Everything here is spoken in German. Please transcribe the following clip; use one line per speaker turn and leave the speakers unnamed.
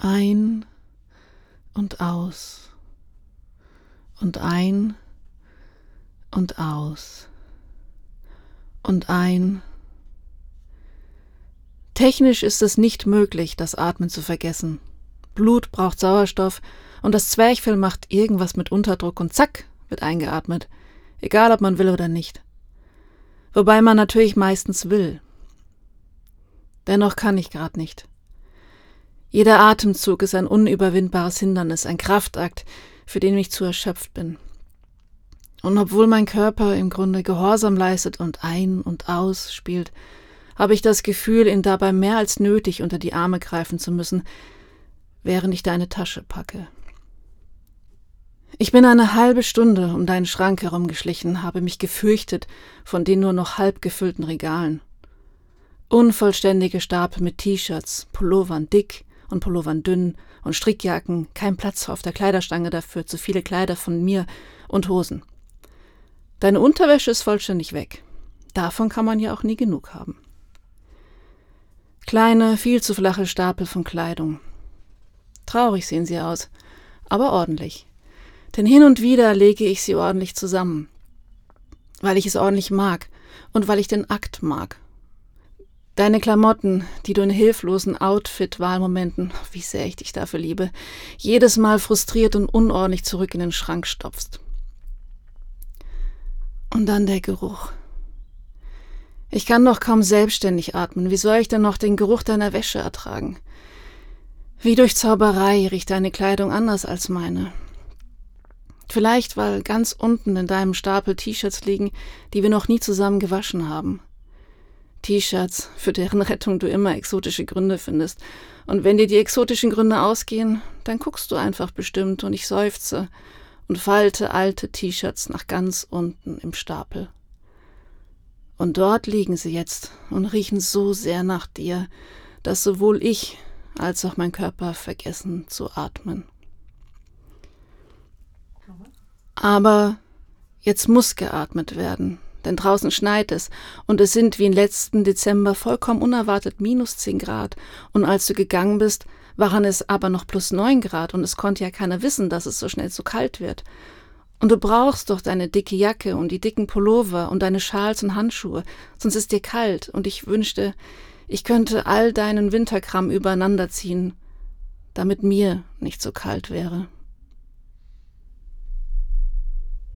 Ein und aus. Und ein und aus. Und ein. Technisch ist es nicht möglich, das Atmen zu vergessen. Blut braucht Sauerstoff und das Zwerchfell macht irgendwas mit Unterdruck und zack, wird eingeatmet, egal ob man will oder nicht. Wobei man natürlich meistens will. Dennoch kann ich grad nicht. Jeder Atemzug ist ein unüberwindbares Hindernis, ein Kraftakt, für den ich zu erschöpft bin. Und obwohl mein Körper im Grunde Gehorsam leistet und ein und aus spielt, habe ich das Gefühl, ihn dabei mehr als nötig unter die Arme greifen zu müssen, während ich deine Tasche packe. Ich bin eine halbe Stunde um deinen Schrank herumgeschlichen, habe mich gefürchtet von den nur noch halb gefüllten Regalen. Unvollständige Stapel mit T-Shirts, Pullovern dick, und Pullovern dünn und Strickjacken, kein Platz auf der Kleiderstange dafür, zu viele Kleider von mir und Hosen. Deine Unterwäsche ist vollständig weg. Davon kann man ja auch nie genug haben. Kleine, viel zu flache Stapel von Kleidung. Traurig sehen sie aus, aber ordentlich. Denn hin und wieder lege ich sie ordentlich zusammen, weil ich es ordentlich mag und weil ich den Akt mag Deine Klamotten, die du in hilflosen Outfit-Wahlmomenten, wie sehr ich dich dafür liebe, jedes Mal frustriert und unordentlich zurück in den Schrank stopfst. Und dann der Geruch. Ich kann doch kaum selbstständig atmen. Wie soll ich denn noch den Geruch deiner Wäsche ertragen? Wie durch Zauberei riecht deine Kleidung anders als meine. Vielleicht, weil ganz unten in deinem Stapel T-Shirts liegen, die wir noch nie zusammen gewaschen haben. T-Shirts, für deren Rettung du immer exotische Gründe findest. Und wenn dir die exotischen Gründe ausgehen, dann guckst du einfach bestimmt und ich seufze und falte alte T-Shirts nach ganz unten im Stapel. Und dort liegen sie jetzt und riechen so sehr nach dir, dass sowohl ich als auch mein Körper vergessen zu atmen. Aber jetzt muss geatmet werden, denn draußen schneit es. Und es sind wie im letzten Dezember vollkommen unerwartet minus zehn Grad. Und als du gegangen bist, waren es aber noch plus neun Grad. Und es konnte ja keiner wissen, dass es so schnell so kalt wird. Und du brauchst doch deine dicke Jacke und die dicken Pullover und deine Schals und Handschuhe, sonst ist dir kalt. Und ich wünschte, ich könnte all deinen Winterkram übereinander ziehen, damit mir nicht so kalt wäre.